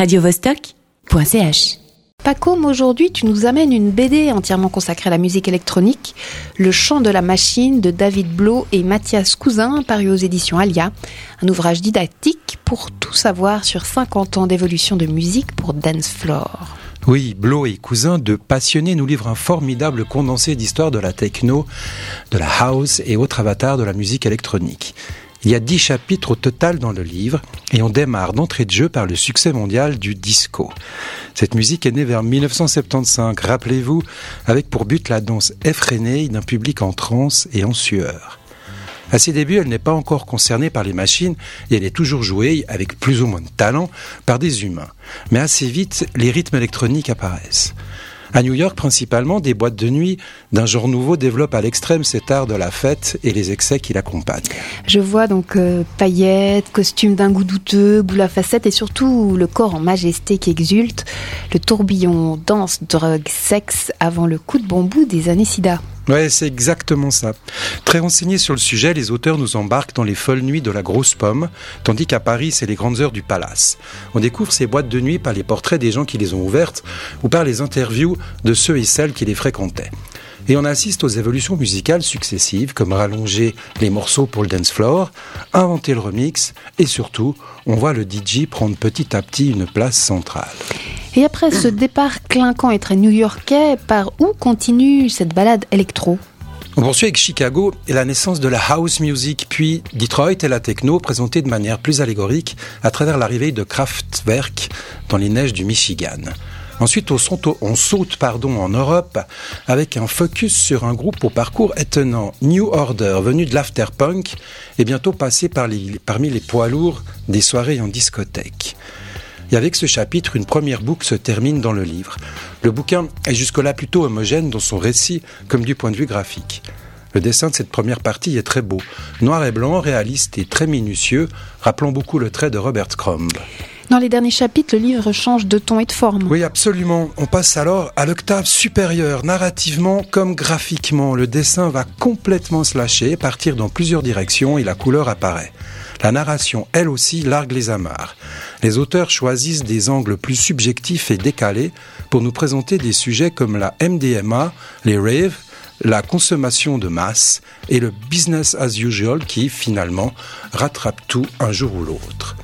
radiovostok.ch. Pacôme, aujourd'hui, tu nous amènes une BD entièrement consacrée à la musique électronique, Le chant de la machine de David Blo et Mathias Cousin, paru aux éditions Alia. Un ouvrage didactique pour tout savoir sur 50 ans d'évolution de musique pour Dance Floor. Oui, Blo et Cousin, de passionnés, nous livrent un formidable condensé d'histoire de la techno, de la house et autres avatars de la musique électronique. Il y a dix chapitres au total dans le livre et on démarre d'entrée de jeu par le succès mondial du disco. Cette musique est née vers 1975, rappelez-vous, avec pour but la danse effrénée d'un public en transe et en sueur. À ses débuts, elle n'est pas encore concernée par les machines et elle est toujours jouée, avec plus ou moins de talent, par des humains. Mais assez vite, les rythmes électroniques apparaissent. À New York, principalement, des boîtes de nuit d'un genre nouveau développent à l'extrême cet art de la fête et les excès qui l'accompagnent. Je vois donc euh, paillettes, costumes d'un goût douteux, boule à facettes et surtout le corps en majesté qui exulte, le tourbillon danse, drogue, sexe avant le coup de bambou des années sida. Ouais, c'est exactement ça. Très renseignés sur le sujet, les auteurs nous embarquent dans les folles nuits de la grosse pomme, tandis qu'à Paris, c'est les grandes heures du palace. On découvre ces boîtes de nuit par les portraits des gens qui les ont ouvertes ou par les interviews de ceux et celles qui les fréquentaient. Et on assiste aux évolutions musicales successives, comme rallonger les morceaux pour le dance floor, inventer le remix, et surtout, on voit le DJ prendre petit à petit une place centrale. Et après ce départ clinquant et très new-yorkais, par où continue cette balade électro? On poursuit avec Chicago et la naissance de la house music, puis Detroit et la techno présentée de manière plus allégorique à travers l'arrivée de Kraftwerk dans les neiges du Michigan. Ensuite, on saute pardon, en Europe avec un focus sur un groupe au parcours étonnant, New Order, venu de l'afterpunk et bientôt passé par parmi les poids lourds des soirées en discothèque. Et avec ce chapitre, une première boucle se termine dans le livre. Le bouquin est jusque-là plutôt homogène dans son récit comme du point de vue graphique. Le dessin de cette première partie est très beau, noir et blanc, réaliste et très minutieux, rappelant beaucoup le trait de Robert Crumb. Dans les derniers chapitres, le livre change de ton et de forme. Oui, absolument. On passe alors à l'octave supérieure, narrativement comme graphiquement. Le dessin va complètement se lâcher, partir dans plusieurs directions et la couleur apparaît. La narration, elle aussi, largue les amarres. Les auteurs choisissent des angles plus subjectifs et décalés pour nous présenter des sujets comme la MDMA, les raves, la consommation de masse et le business as usual qui, finalement, rattrape tout un jour ou l'autre.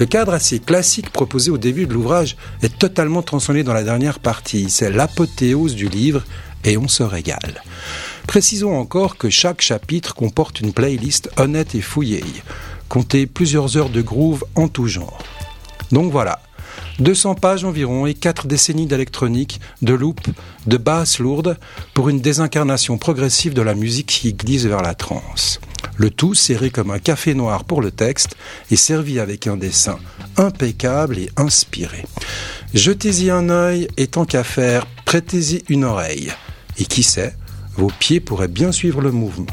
Le cadre assez classique proposé au début de l'ouvrage est totalement transformé dans la dernière partie. C'est l'apothéose du livre et on se régale. Précisons encore que chaque chapitre comporte une playlist honnête et fouillée. Comptez plusieurs heures de groove en tout genre. Donc voilà, 200 pages environ et 4 décennies d'électronique, de loop, de basses lourdes pour une désincarnation progressive de la musique qui glisse vers la trance. Le tout serré comme un café noir pour le texte et servi avec un dessin impeccable et inspiré. Jetez-y un œil et tant qu'à faire, prêtez-y une oreille. Et qui sait, vos pieds pourraient bien suivre le mouvement.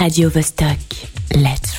Radio Vostok. Let's.